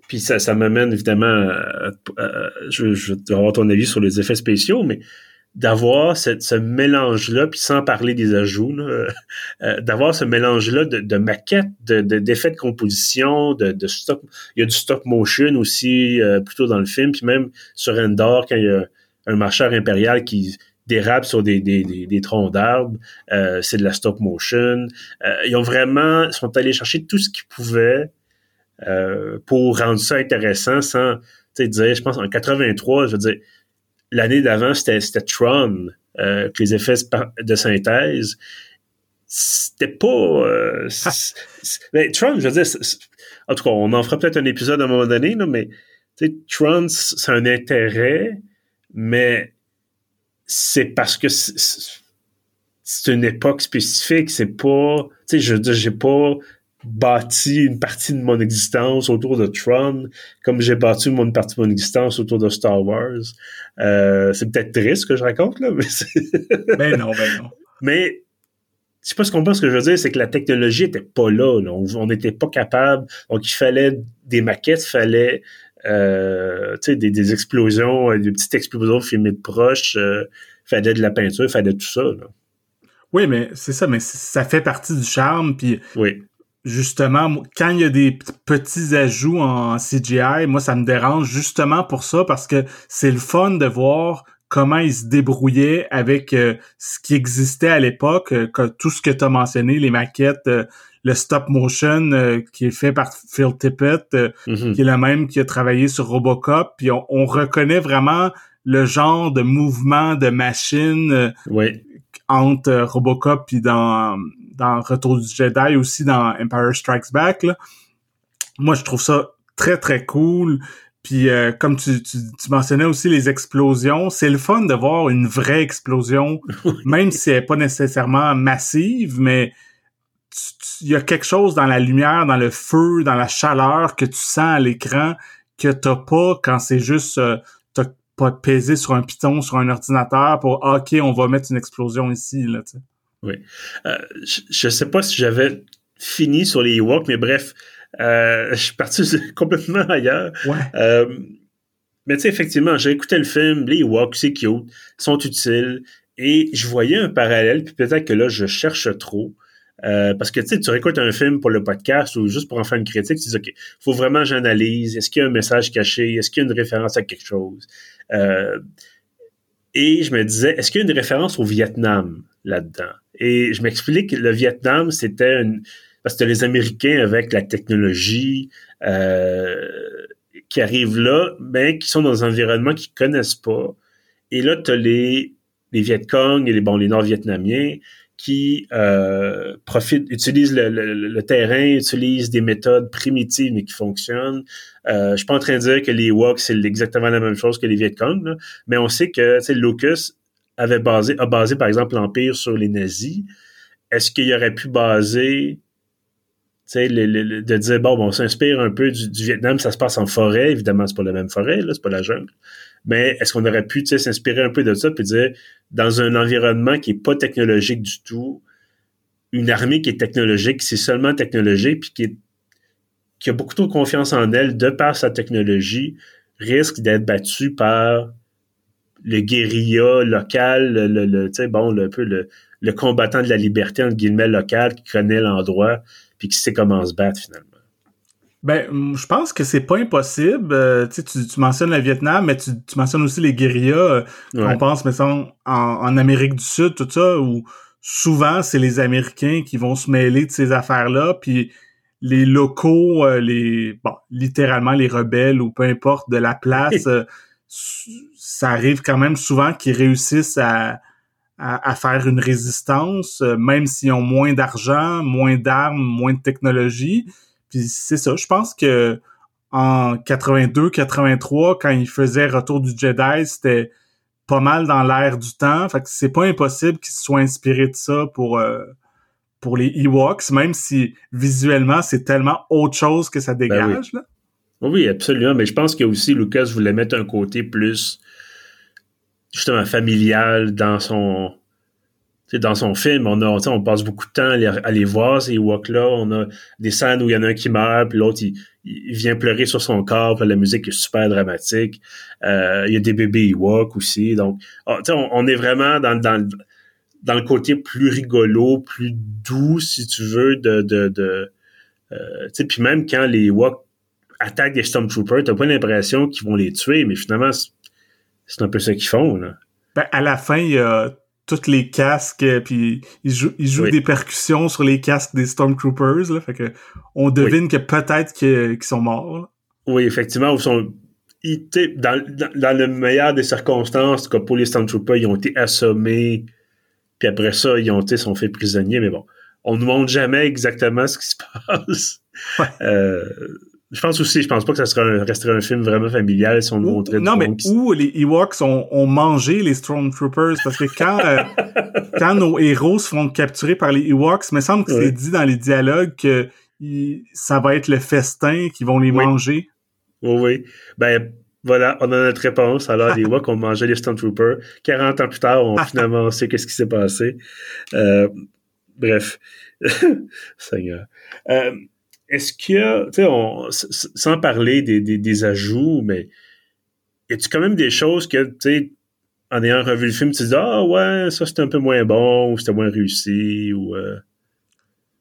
puis ça, ça m'amène évidemment, à- à- je, je veux avoir ton avis sur les effets spéciaux, mais d'avoir ce mélange-là, puis sans parler des ajouts, là, euh, d'avoir ce mélange-là de, maquettes, de, de- d'effets de composition, de, de stop. Il y a du stop motion aussi, euh, plutôt dans le film, puis même sur Endor, quand il y a un marcheur impérial qui, dérapent sur des, des, des, troncs d'arbres, euh, c'est de la stop motion. Euh, ils ont vraiment, sont allés chercher tout ce qu'ils pouvaient euh, pour rendre ça intéressant sans, tu dire, je pense en 83, je veux dire, l'année d'avant, c'était, c'était Tron, euh, que les effets de synthèse. C'était pas... Euh, ah. mais Tron, je veux dire, en tout cas, on en fera peut-être un épisode à un moment donné, là, mais Tron, c'est un intérêt, mais c'est parce que c'est une époque spécifique, c'est pas, tu sais, je veux dire, j'ai pas bâti une partie de mon existence autour de Tron, comme j'ai bâti une partie de mon existence autour de Star Wars. Euh, c'est peut-être triste ce que je raconte, là, mais Ben non, ben non. Mais je sais pas ce qu'on pense, ce que je veux dire, c'est que la technologie était pas là, on n'était pas capable, donc il fallait des maquettes, il fallait euh, des, des, explosions, des petites explosions filmées de proche, euh, fallait de la peinture, fallait tout ça. Là. Oui, mais c'est ça, mais ça fait partie du charme, puis oui justement, quand il y a des petits ajouts en CGI, moi, ça me dérange justement pour ça, parce que c'est le fun de voir comment ils se débrouillaient avec euh, ce qui existait à l'époque, euh, tout ce que tu as mentionné, les maquettes, euh, le stop motion qui est fait par Phil Tippett, mm-hmm. qui est le même qui a travaillé sur Robocop, puis on, reconnaît vraiment le genre de mouvement de machine entre Robocop puis dans dans Retour du Jedi, aussi dans Empire Strikes Back. Là. Moi, je trouve ça très, très cool. Puis euh, comme tu, tu, mentionnais aussi les explosions, c'est le fun de voir une vraie explosion, même si elle n'est pas nécessairement massive, mais il y a quelque chose dans la lumière, dans le feu, dans la chaleur que tu sens à l'écran que t'as pas quand c'est juste euh, t'as pas pesé sur un piton, sur un ordinateur pour ah, OK, on va mettre une explosion ici. Là. Oui. Euh, je ne sais pas si j'avais fini sur les Ewoks, mais bref, euh, je suis parti complètement ailleurs. Euh, mais tu sais, effectivement, j'ai écouté le film, les Ewoks, c'est cute, sont utiles, et je voyais un parallèle, puis peut-être que là, je cherche trop. parce que tu sais, tu réécoutes un film pour le podcast ou juste pour en faire une critique, tu dis OK, faut vraiment que j'analyse. Est-ce qu'il y a un message caché Est-ce qu'il y a une référence à quelque chose? Et je me disais, est-ce qu'il y a une référence au Vietnam? Là-dedans et je m'explique, le Vietnam, c'était une... Parce que les Américains avec la technologie euh, qui arrivent là, mais qui sont dans un environnement qu'ils connaissent pas. Et là, tu as les, les Vietcong et les, bon, les Nord-Vietnamiens qui euh, profitent, utilisent le, le, terrain, utilisent des méthodes primitives mais qui fonctionnent. Euh, je suis pas en train de dire que les Woks c'est exactement la même chose que les Vietcong, mais on sait que Lucas avait basé, a basé, par exemple, l'Empire sur les nazis, est-ce qu'il aurait pu baser, tu sais, de dire, bon, on s'inspire un peu du, Vietnam, ça se passe en forêt, évidemment, c'est pas la même forêt, là, c'est pas la jungle, mais est-ce qu'on aurait pu, tu sais, s'inspirer un peu de ça, puis dire, dans un environnement qui est pas technologique du tout, une armée qui est technologique, c'est seulement technologique, puis qui, qui a beaucoup trop confiance en elle de par sa technologie, risque d'être battue par le guérilla local, le, le, sais bon, le, peu le, le combattant de la liberté, entre guillemets, local, qui connaît l'endroit, puis qui sait comment se battre finalement. Ben, je pense que c'est pas impossible. Euh, tu, tu mentionnes le Vietnam, mais tu, tu mentionnes aussi les guérillas. Euh, on pense, mettons, en, en Amérique du Sud, tout ça, où souvent, c'est les Américains qui vont se mêler de ces affaires-là, puis les locaux, euh, les bon, littéralement les rebelles ou peu importe de la place, ça arrive quand même souvent qu'ils réussissent à, à, faire une résistance, euh, même s'ils ont moins d'argent, moins d'armes, moins de technologie. Puis c'est ça, je pense que en 82-83, quand ils faisaient Retour du Jedi, c'était pas mal dans l'air du temps. Fait que c'est pas impossible qu'ils se soient inspirés de ça pour euh, pour les Ewoks, même si visuellement c'est tellement autre chose que ça ben dégage. là. Oui, absolument. Mais je pense que aussi Lucas voulait mettre un côté plus justement familial dans son dans son film, on a, on passe beaucoup de temps à les, voir ces Ewoks-là. On a des scènes où il y en a un qui meurt, puis l'autre, il, vient pleurer sur son corps, puis la musique est super dramatique. Euh, il y a des bébés Ewoks aussi. Donc, ah, on, on, est vraiment dans, dans, le côté plus rigolo, plus doux, si tu veux, de... de, de euh, puis même quand les Ewoks attaquent des Stormtroopers, t'as pas l'impression qu'ils vont les tuer, mais finalement, c'est un peu ce qu'ils font, là. Ben, à la fin, il y a tous les casques, puis ils jouent, ils jouent des percussions sur les casques des Stormtroopers, là, fait que on devine que peut-être qu'ils sont morts. Oui, effectivement, ils sont dans, dans, le meilleur des circonstances, que pour les Stormtroopers, ils ont été assommés, puis après ça, ils ont été sont faits prisonniers, mais bon, on ne montre jamais exactement ce qui se passe. Euh, je pense aussi, je pense pas que ça sera resterait un film vraiment familial si on nous montrait Non, mais où les Ewoks ont, mangé les Stormtroopers, parce que quand, euh, quand nos héros se font capturer par les Ewoks, il me semble que c'est dit dans les dialogues que ça va être le festin qu'ils vont les manger. Oui, oui. Ben, voilà, on a notre réponse. Alors, les Ewoks ont mangé les Stormtroopers. 40 ans plus tard, on finalement sait qu'est-ce qui s'est passé. Euh, bref. Seigneur. Euh, est-ce qu'il y a, tu sais, sans parler des, des, ajouts, mais y a-tu quand même des choses que, tu sais, en ayant revu le film, tu te dis, ah ouais, ça c'était un peu moins bon, ou c'était moins réussi, ou. Euh...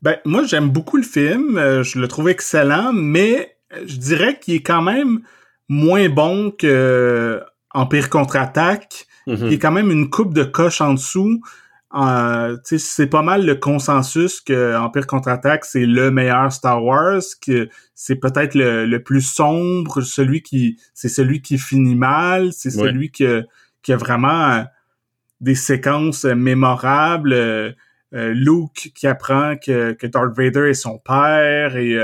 Ben, moi, j'aime beaucoup le film. Euh, je le trouve excellent, mais je dirais qu'il est quand même moins bon que Empire contre-attaque. Mm-hmm. Il y a quand même une coupe de coche en dessous. Euh, c'est pas mal le consensus que Empire contre-attaque, c'est le meilleur Star Wars, que c'est peut-être le, plus sombre, celui qui c'est celui qui finit mal, c'est celui qui, qui a vraiment euh, des séquences mémorables. Euh, Luke qui apprend que, que Darth Vader est son père et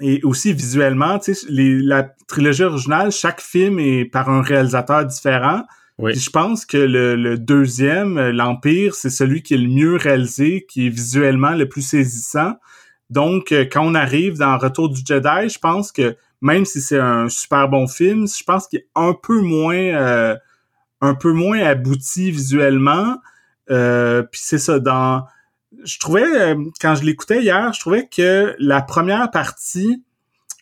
et aussi visuellement, tu sais, la trilogie originale, chaque film est par un réalisateur différent. Je pense que le, deuxième, euh, l'Empire, c'est celui qui est le mieux réalisé, qui est visuellement le plus saisissant. Donc, euh, quand on arrive dans Retour du Jedi, je pense que même si c'est un super bon film, je pense qu'il est un peu moins euh, un peu moins abouti visuellement. Puis c'est ça, dans je trouvais, euh, quand je l'écoutais hier, je trouvais que la première partie,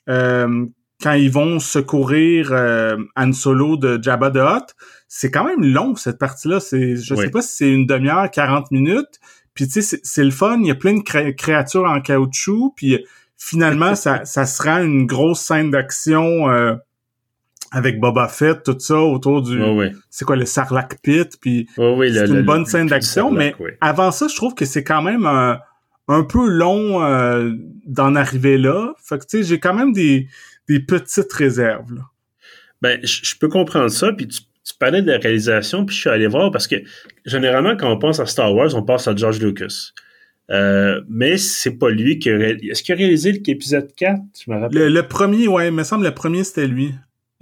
euh, quand ils vont secourir euh, Han Solo de Jabba the Hutt, c'est quand même long, cette partie-là. C'est, je sais pas si c'est une demi-heure, 40 minutes. Puis tu sais, c'est le fun. Il y a plein de créatures en caoutchouc. Puis finalement, ça, ça sera une grosse scène d'action avec Boba Fett, tout ça autour du c'est quoi le Sarlacc Pit puis c'est une bonne scène d'action mais avant ça je trouve que c'est quand même un, un peu long euh, d'en arriver là fait que tu sais j'ai quand même des, des petites réserves là. ben je peux comprendre ça puis tu, parlais de la réalisation puis je suis allé voir parce que généralement quand on pense à Star Wars on pense à George Lucas euh, mais c'est pas lui qui a réalisé. Est-ce qu'il a réalisé l'épisode 4? Je me rappelle. Le, le, premier, ouais, il me semble le premier c'était lui.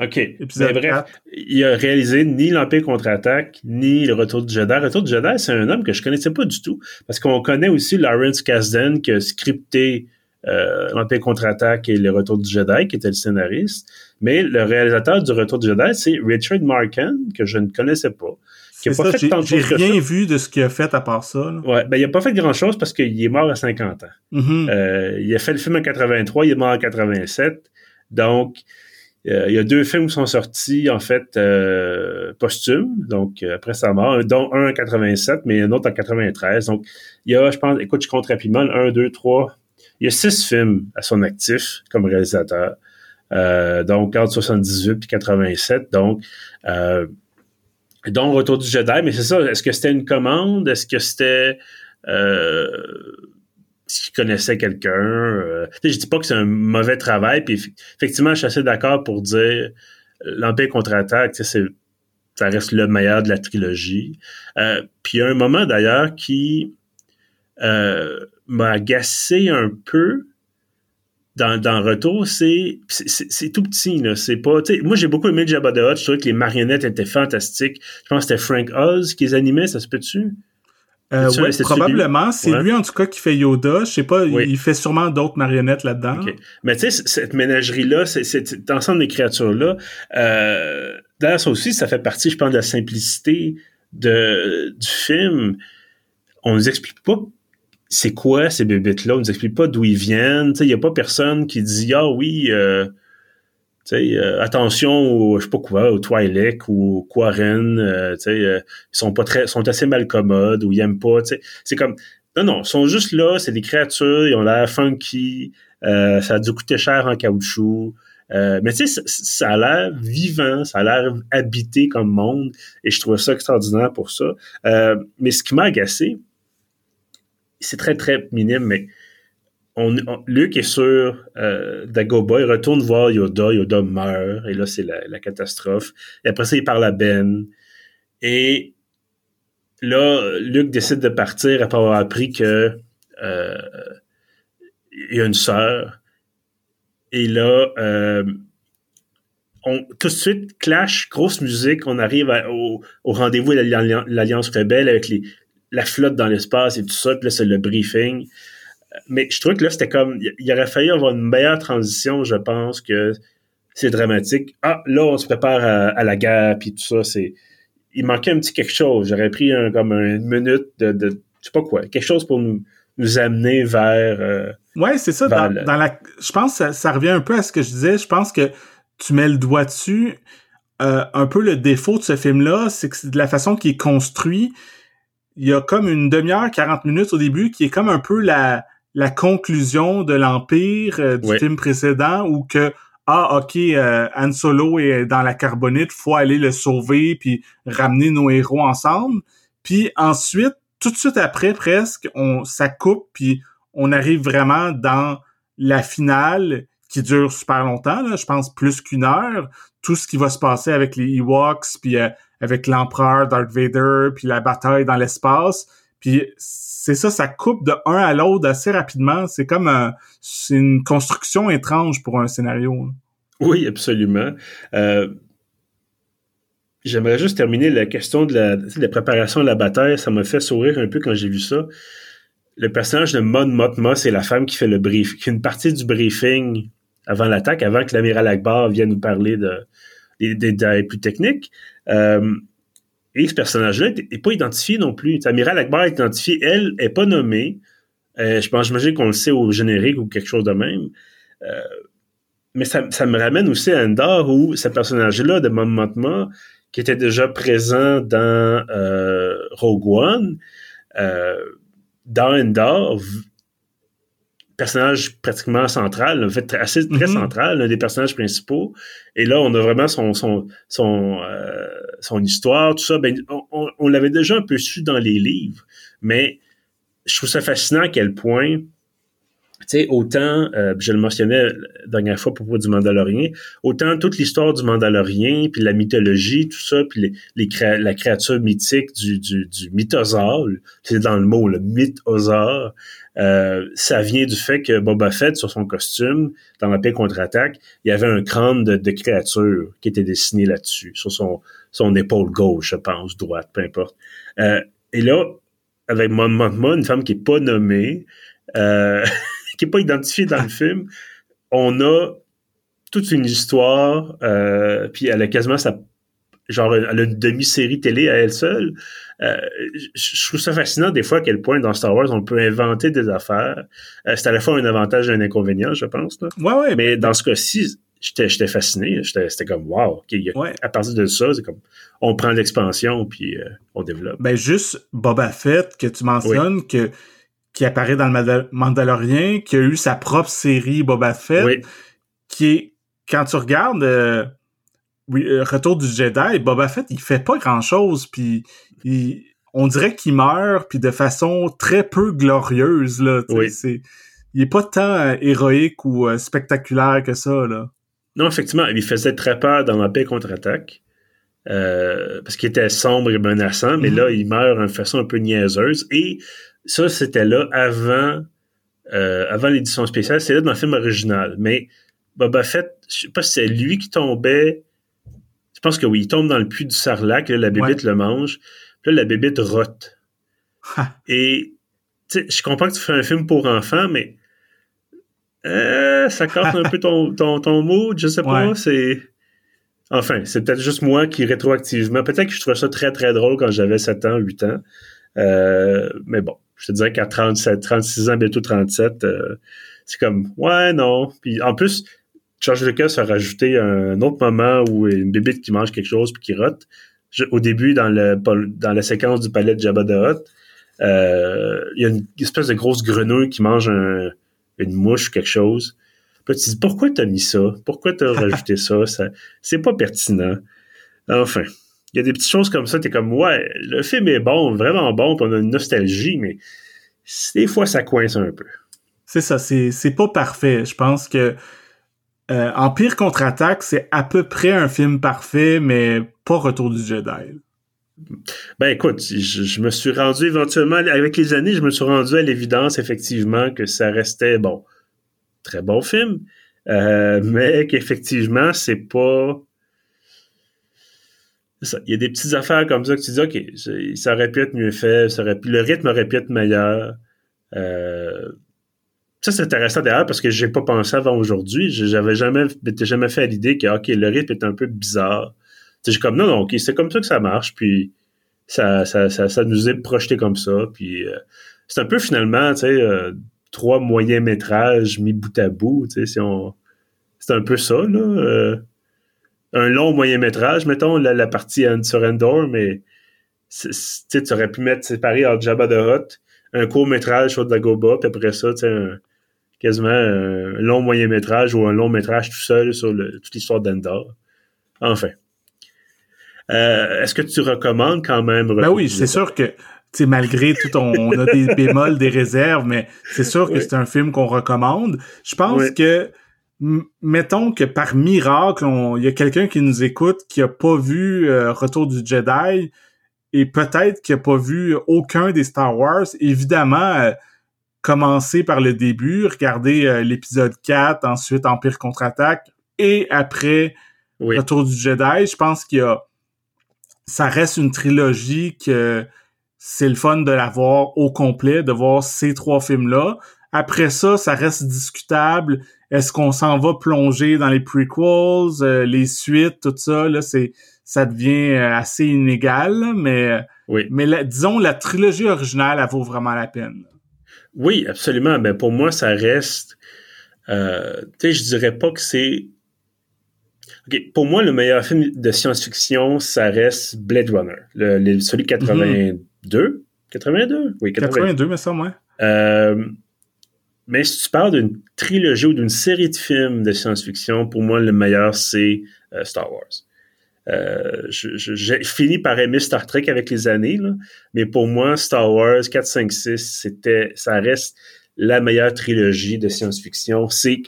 OK. Épisode bref, il a réalisé ni l'Empire contre-attaque, ni le Retour du Jedi. Le Retour du Jedi, c'est un homme que je connaissais pas du tout, parce qu'on connaît aussi Lawrence Kasdan qui a scripté euh, l'Empire contre-attaque et le Retour du Jedi, qui était le scénariste. Mais le réalisateur du Retour du Jedi, c'est Richard Markin, que je ne connaissais pas. Qui a pas fait J'ai rien vu de ce qu'il a fait à part ça. Là. Ouais, ben il a pas fait grand-chose parce qu'il est mort à 50 ans. Mm-hmm. euh, il a fait le film en 83, il est mort en 87. Donc, euh, il y a deux films qui sont sortis, en fait, euh, posthumes, donc euh, après sa mort, dont un en 87, mais un autre en 93. Donc, il y a, je pense, écoute, je compte rapidement, un, deux, trois, il y a six films à son actif comme réalisateur. donc, entre 78 et 87. Donc, donc, Retour du Jedi, mais c'est ça, est-ce que c'était une commande? Est-ce que c'était qui connaissait quelqu'un? Euh, je dis pas que c'est un mauvais travail, puis effectivement, je suis assez d'accord pour dire euh, l'Empire contre-attaque, c'est ça reste le meilleur de la trilogie. Euh, puis il y a un moment d'ailleurs qui euh, m'a agacé un peu dans, dans Retour, c'est c'est tout petit là, c'est pas moi j'ai beaucoup aimé Jabba the Hutt, je trouvais que les marionnettes étaient fantastiques. Je pense que c'était Frank Oz qui les animait, ça se peut-tu? Euh, oui, probablement. C'est lui, en tout cas, qui fait Yoda. Je sais pas, il fait sûrement d'autres marionnettes là-dedans. Mais tu sais, cette ménagerie-là, cet ensemble des créatures-là, euh, d'ailleurs, ça aussi, ça fait partie, je pense, de la simplicité de, du film. On nous explique pas c'est quoi ces bébites-là? On nous explique pas d'où ils viennent. Il n'y a pas personne qui dit, ah oui, euh, euh, attention au, je sais pas quoi, au Twi'lek ou Quarren, euh, ils sont pas très, assez malcommodes ou ils aiment pas. C'est comme, non, non, ils sont juste là, c'est des créatures, ils ont l'air funky, ça a dû coûter cher en caoutchouc, mais tu ça, a l'air vivant, ça a l'air habité comme monde, et je trouve ça extraordinaire pour ça. Mais ce qui m'a agacé, c'est très, très minime, mais on, Luke est sur euh, Dagoba, il retourne voir Yoda, Yoda meurt, et là, c'est la, catastrophe. Et après ça, il parle à Ben. Et là, Luke décide de partir après avoir appris que euh, il y a une sœur. Et là, euh, on, tout de suite, clash, grosse musique, on arrive au, rendez-vous de l'Alliance rebelle avec les, la flotte dans l'espace et tout ça, puis là, c'est le briefing. Mais je trouve que là, c'était comme, il aurait fallu avoir une meilleure transition, je pense, que c'est dramatique. Ah, là, on se prépare à, la guerre, puis tout ça, c'est... Il manquait un petit quelque chose. J'aurais pris un, comme une minute de, de, je sais pas quoi, quelque chose pour nous, nous amener vers... Euh, Ouais, c'est ça. Dans, la, je pense que ça, revient un peu à ce que je disais. Je pense que tu mets le doigt dessus. Euh, un peu le défaut de ce film-là, c'est que c'est de la façon qu'il est construit. Il y a comme une demi-heure, 40 minutes au début, qui est comme un peu la, la conclusion de l'Empire euh, du film précédent, où que ah ok euh, Han Solo est dans la carbonite, faut aller le sauver puis ramener nos héros ensemble. Puis ensuite, tout de suite après presque, on ça coupe puis on arrive vraiment dans la finale qui dure super longtemps, là, je pense plus qu'une heure. Tout ce qui va se passer avec les Ewoks, puis euh, avec l'empereur Darth Vader, puis la bataille dans l'espace. Puis c'est ça, ça coupe de un à l'autre assez rapidement. C'est comme c'est une construction étrange pour un scénario. Oui, absolument. Euh, j'aimerais juste terminer la question de la, préparation de la bataille. Ça m'a fait sourire un peu quand j'ai vu ça le personnage de Mon Motma, c'est la femme qui fait le brief, qui une partie du briefing avant l'attaque, avant que l'amiral Akbar vienne nous parler de, des détails plus techniques. Euh, et ce personnage-là n'est pas identifié non plus. L'amiral Akbar est identifié, elle est pas nommée. Euh, je pense, j'imagine qu'on le sait au générique ou quelque chose de même. Euh, mais ça, ça, me ramène aussi à Endor où ce personnage-là de Motma, qui était déjà présent dans euh, Rogue One, dans Endor, personnage pratiquement central, en fait assez très mm-hmm. central, l'un des personnages principaux. Et là, on a vraiment son son son, euh, son histoire, tout ça. Ben, on, on l'avait déjà un peu su dans les livres, mais je trouve ça fascinant à quel point sais, autant, euh, je le mentionnais la dernière fois pour propos du Mandalorien, autant toute l'histoire du Mandalorien, puis la mythologie, tout ça, puis les, la créature mythique du, du, du c'est dans le mot, le mythosaure, euh, ça vient du fait que Boba Fett, sur son costume, dans la paix contre-attaque, il y avait un crâne de, de créature qui était dessiné là-dessus, sur son, son épaule gauche, je pense, droite, peu importe. Euh, et là, avec Mon Mothma, une femme qui est pas nommée, euh, qui n'est pas identifié dans le film, on a toute une histoire, euh, puis elle a quasiment sa genre elle a une demi-série télé à elle seule. Euh, je trouve ça fascinant des fois à quel point dans Star Wars on peut inventer des affaires. Euh, c'est à la fois un avantage et un inconvénient, je pense. Là. Ouais, ouais. Mais dans ce cas-ci, j'étais, j'étais fasciné. C'était comme wow. À partir de ça, c'est comme on prend l'expansion puis on développe. Ben juste Boba Fett que tu mentionnes que qui apparaît dans le Mandalorien, qui a eu sa propre série Boba Fett, qui est, quand tu regardes euh, euh, Retour du Jedi, Boba Fett, il fait pas grand-chose, puis on dirait qu'il meurt, puis de façon très peu glorieuse, là. C'est, il est pas tant euh, héroïque ou spectaculaire que ça, là. Non, effectivement, il faisait très peur dans la paix contre-attaque. parce qu'il était sombre et menaçant, mais mm-hmm. là, il meurt d'une façon un peu niaiseuse. Et ça, c'était là avant, euh, avant l'édition spéciale. C'était là dans le film original. Mais Boba Fett, je sais pas si c'est lui qui tombait. Je pense que oui, il tombe dans le puits du sarlac. Là, la bébite le mange. Puis là, la bébite rote. Et je comprends que tu fais un film pour enfants, mais euh, ça casse un peu ton, ton, ton mood. Je sais pas. C'est. Enfin, c'est peut-être juste moi qui rétroactivement. Peut-être que je trouvais ça très, très drôle quand j'avais 7 ans, 8 ans. Euh, mais bon, je te dirais qu'à 37, 36 ans, bientôt 37, euh, c'est comme, ouais, non. Puis en plus, George Lucas a rajouté un autre moment où une bébite qui mange quelque chose puis qui rote. au début, dans, le, dans la séquence du palais de Jabba the Hutt, euh, il y a une espèce de grosse grenouille qui mange une mouche ou quelque chose. Puis tu te dis, pourquoi t'as mis ça? Pourquoi t'as rajouté ça? ça c'est pas pertinent. Enfin, il y a des petites choses comme ça, t'es comme, ouais, le film est bon, vraiment bon, puis on a une nostalgie, mais des fois, ça coince un peu. C'est ça, c'est, pas parfait. Je pense que euh, Empire contre-attaque, c'est à peu près un film parfait, mais pas Retour du Jedi. Ben écoute, je, me suis rendu éventuellement, avec les années, je me suis rendu à l'évidence effectivement que ça restait bon, très bon film, euh, mais qu'effectivement c'est pas. Il y a des petites affaires comme ça que tu dis ok, ça aurait pu être mieux fait, ça aurait le rythme aurait pu être meilleur. Euh, ça, c'est intéressant d'ailleurs parce que j'ai pas pensé avant aujourd'hui. J'avais jamais, jamais fait l'idée que, OK, le rythme est un peu bizarre. J'ai comme, non, non, OK, c'est comme ça que ça marche. Puis ça, ça, ça, nous est projeté comme ça. Puis euh, c'est un peu finalement, tu sais, euh, trois moyens métrages mis bout à bout. Tu sais, si on... C'est un peu ça, là. Un long moyen métrage, mettons, la, partie sur Endor, mais tu aurais pu mettre séparé entre Jabba the Hutt, un court métrage sur Dagoba, puis après ça, tu sais, un quasiment un long moyen métrage ou un long métrage tout seul sur toute l'histoire d'Endor. Enfin. Euh, est-ce que tu recommandes quand même? Ben oui, c'est sûr que malgré tout, on, a des bémols, des réserves, mais c'est sûr que c'est un film qu'on recommande. Je pense que, mettons que par miracle, il y a quelqu'un qui nous écoute qui a pas vu euh, Retour du Jedi et peut-être qui a pas vu aucun des Star Wars. Évidemment, euh, commencer par le début, regarder euh, l'épisode 4, ensuite Empire contre-attaque, et après Retour du Jedi. Je pense qu'il y a... Ça reste une trilogie que c'est le fun de la voir au complet, de voir ces trois films-là. Après ça, ça reste discutable. Est-ce qu'on s'en va plonger dans les prequels, euh, les suites, tout ça, là, c'est ça devient euh, assez inégal, mais oui. mais disons la trilogie originale, elle vaut vraiment la peine. Oui, absolument. Mais pour moi, ça reste. Euh, tu sais, je dirais pas que c'est. Pour moi, le meilleur film de science-fiction, ça reste Blade Runner, le, celui 82. 82? Oui, 82, mais ça, moi. Euh, mais si tu parles d'une trilogie ou d'une série de films de science-fiction, pour moi, le meilleur, c'est euh, Star Wars. Euh, j'ai fini par aimer Star Trek avec les années, mais pour moi, Star Wars 4, 5, 6, c'était, ça reste la meilleure trilogie de science-fiction. C'est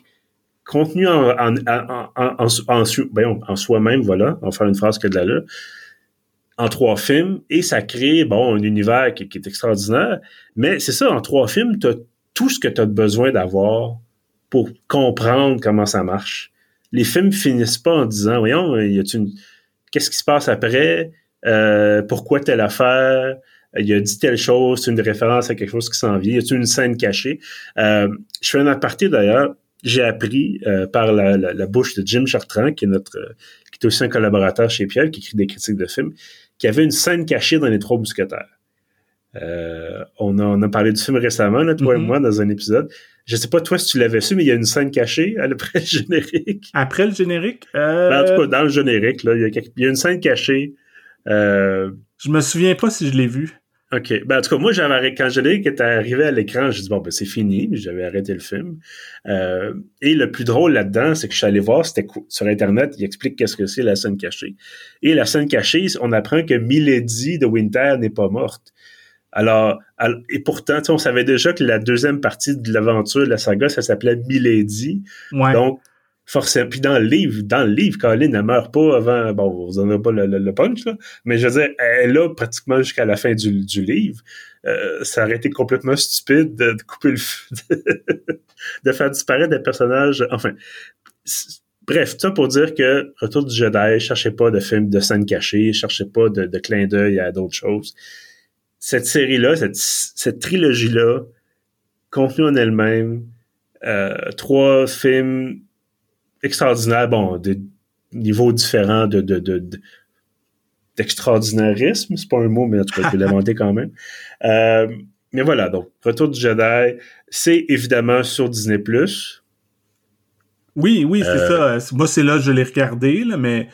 contenu en, en, en, en, ben, en soi-même, voilà, va faire une phrase que de là, en trois films, et ça crée, bon, un univers qui, est extraordinaire, mais c'est ça, en trois films, tu as tout ce que tu as besoin d'avoir pour comprendre comment ça marche. Les films finissent pas en disant, voyons, y a une qu'est-ce qui se passe après, euh, pourquoi telle affaire, il a dit telle chose, c'est une référence à quelque chose qui s'en vient, y a une scène cachée? Euh, je fais un aparté d'ailleurs, j'ai appris euh, par la, bouche de Jim Chartrand, qui est notre, qui est aussi un collaborateur chez Pierre, qui écrit des critiques de films, qu'il y avait une scène cachée dans les Trois Mousquetaires. On, a, a parlé du film récemment, là, toi et mm-hmm. moi, dans un épisode. Je sais pas toi si tu l'avais su, mais il y a une scène cachée après le générique. Après le générique? Euh... Ben, en tout cas, dans le générique, là, il y a, une scène cachée. Euh... Je me souviens pas si je l'ai vu. OK. Ben, en tout cas, moi, j'avais quand le générique était arrivé à l'écran, j'ai dit bon ben c'est fini, j'avais arrêté le film. Euh, et le plus drôle là-dedans, c'est que je suis allé voir, c'était sur Internet, il explique qu'est-ce que c'est la scène cachée. Et la scène cachée, on apprend que Milady de Winter n'est pas morte. Alors, et pourtant, on savait déjà que la deuxième partie de l'aventure de la saga, ça s'appelait Milady. Donc, forcément. Puis dans le livre, dans le livre, Colin ne meurt pas avant. Bon, vous n'en avez pas le, punch, là. Mais je veux dire, elle est là pratiquement jusqu'à la fin du, livre. Euh, ça aurait été complètement stupide de, couper le de faire disparaître des personnages. Enfin. Bref, ça pour dire que Retour du Jedi, cherchez pas de film de scène cachée, cherchez pas de, de clin d'œil à d'autres choses cette série-là, cette, trilogie-là, contenue en elle-même, euh, trois films extraordinaires, bon, de niveaux différents de, de, de, d'extraordinairisme, c'est pas un mot, mais en tout cas, je vais l'inventer quand même. Euh, mais voilà, donc, Retour du Jedi, c'est évidemment sur Disney+. Oui, oui, c'est euh, ça. Moi, c'est là que je l'ai regardé, là, mais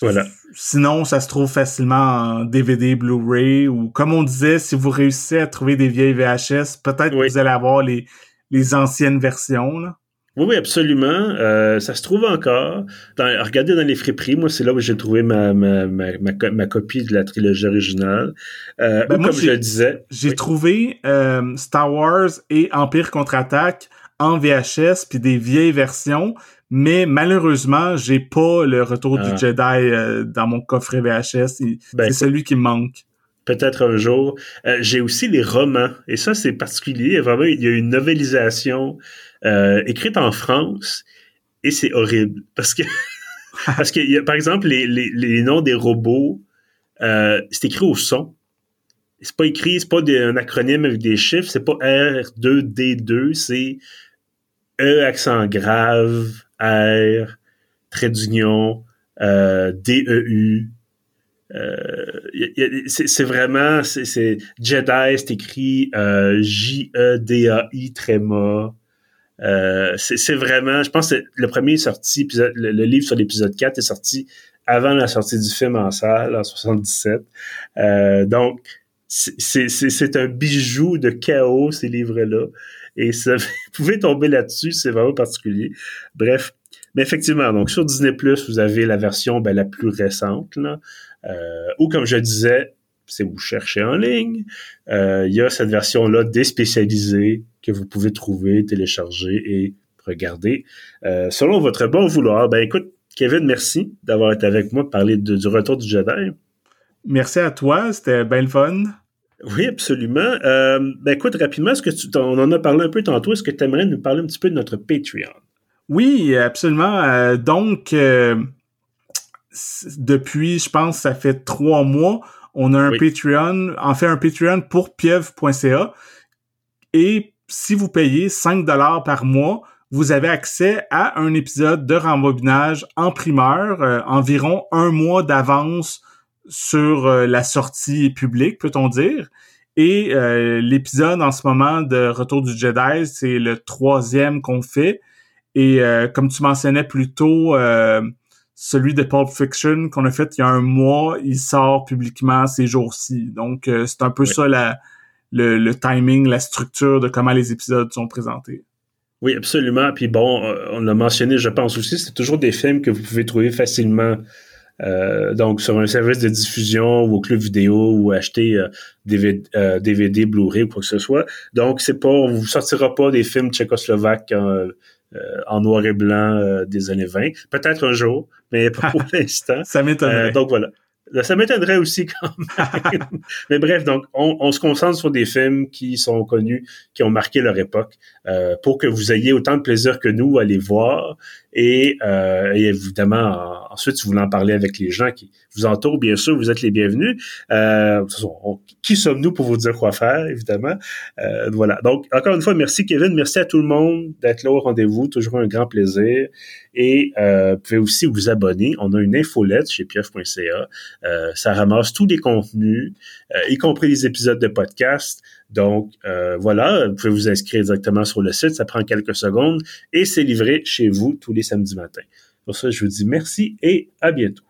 voilà. Sinon, ça se trouve facilement en DVD, Blu-ray ou comme on disait, si vous réussissez à trouver des vieilles VHS, peut-être que vous allez avoir les, les anciennes versions. Là. Oui, oui, absolument. Euh, ça se trouve encore. regardez dans les friperies, moi, c'est là où j'ai trouvé ma, ma, ma, ma, copie de la trilogie originale. Euh, ben, comme je le disais. J'ai trouvé euh, Star Wars et Empire contre-attaque en VHS, puis des vieilles versions. Mais malheureusement, j'ai pas le retour du ah. Jedi euh, dans mon coffret VHS. Ben, c'est celui qui me manque peut-être un jour. Euh, j'ai aussi les romans, et ça c'est particulier. Vraiment, il y a une novélisation euh, écrite en France, et c'est horrible parce que parce que y a, par exemple les, les, les, noms des robots, c'est écrit au son. C'est pas écrit, c'est pas un acronyme avec des chiffres, c'est pas R2D2, c'est E accent grave, R, trait d'union, DEU, euh, c'est vraiment, c'est Jedi, c'est écrit euh, J-E-D-A-I tréma. Euh, c'est vraiment, je pense que le premier est sorti, le, livre sur l'épisode 4 est sorti avant la sortie du film en salle, en 77. Euh, donc, c'est un bijou de chaos, ces livres-là. Et ça, vous pouvez tomber là-dessus, c'est vraiment particulier. Bref, mais effectivement, donc sur Disney+, vous avez la version ben, la plus récente, là, euh, ou comme je disais, si vous cherchez en ligne, euh, il y a cette version-là déspécialisée que vous pouvez trouver, télécharger et regarder. Euh, selon votre bon vouloir, ben écoute, Kevin, merci d'avoir été avec moi pour parler du retour du Jedi. Merci à toi, c'était bien le fun. Oui, absolument. ben écoute, rapidement, est-ce que tu on en a parlé un peu tantôt, est-ce que tu aimerais nous parler un petit peu de notre Patreon? Oui, absolument. donc, depuis, je pense, ça fait trois mois, on a un Patreon, en fait un Patreon pour pieuvre.ca. Et si vous payez 5 dollars par mois, vous avez accès à un épisode de rembobinage en primeur, euh, environ un mois d'avance sur euh, la sortie publique, peut-on dire. Et euh, l'épisode en ce moment de Retour du Jedi, c'est le troisième qu'on fait. Et comme tu mentionnais plus tôt, celui de Pulp Fiction qu'on a fait il y a un mois, il sort publiquement ces jours-ci. Donc, euh, c'est un peu ça la, le, timing, la structure de comment les épisodes sont présentés. Oui, absolument. Puis bon, euh, on l'a mentionné, je pense aussi, c'est toujours des films que vous pouvez trouver facilement. Euh, donc sur un service de diffusion ou au club vidéo ou acheter DVD, DVD Blu-ray ou quoi que ce soit. Donc c'est pas, on vous sortira pas des films tchécoslovaques euh, en noir et blanc euh, des années 20. Peut-être un jour, mais pour l'instant. Ça m'étonnerait. Euh, donc voilà. Ça m'étonnerait aussi quand même. Mais bref, donc on, se concentre sur des films qui sont connus, qui ont marqué leur époque, euh, pour que vous ayez autant de plaisir que nous à les voir. Et, euh, et évidemment, ensuite, si vous voulez en parler avec les gens qui vous entourent, bien sûr, vous êtes les bienvenus. Euh, qui sommes-nous pour vous dire quoi faire, évidemment? Euh, voilà. Donc, encore une fois, merci Kevin, merci à tout le monde d'être là au rendez-vous. Toujours un grand plaisir. Et euh, vous pouvez aussi vous abonner. On a une infolette chez pieuf.ca. Ça ramasse tous les contenus, euh, y compris les épisodes de podcast. Donc euh, voilà, vous pouvez vous inscrire directement sur le site. Ça prend quelques secondes et c'est livré chez vous tous les samedis matins. Pour ça, je vous dis merci et à bientôt.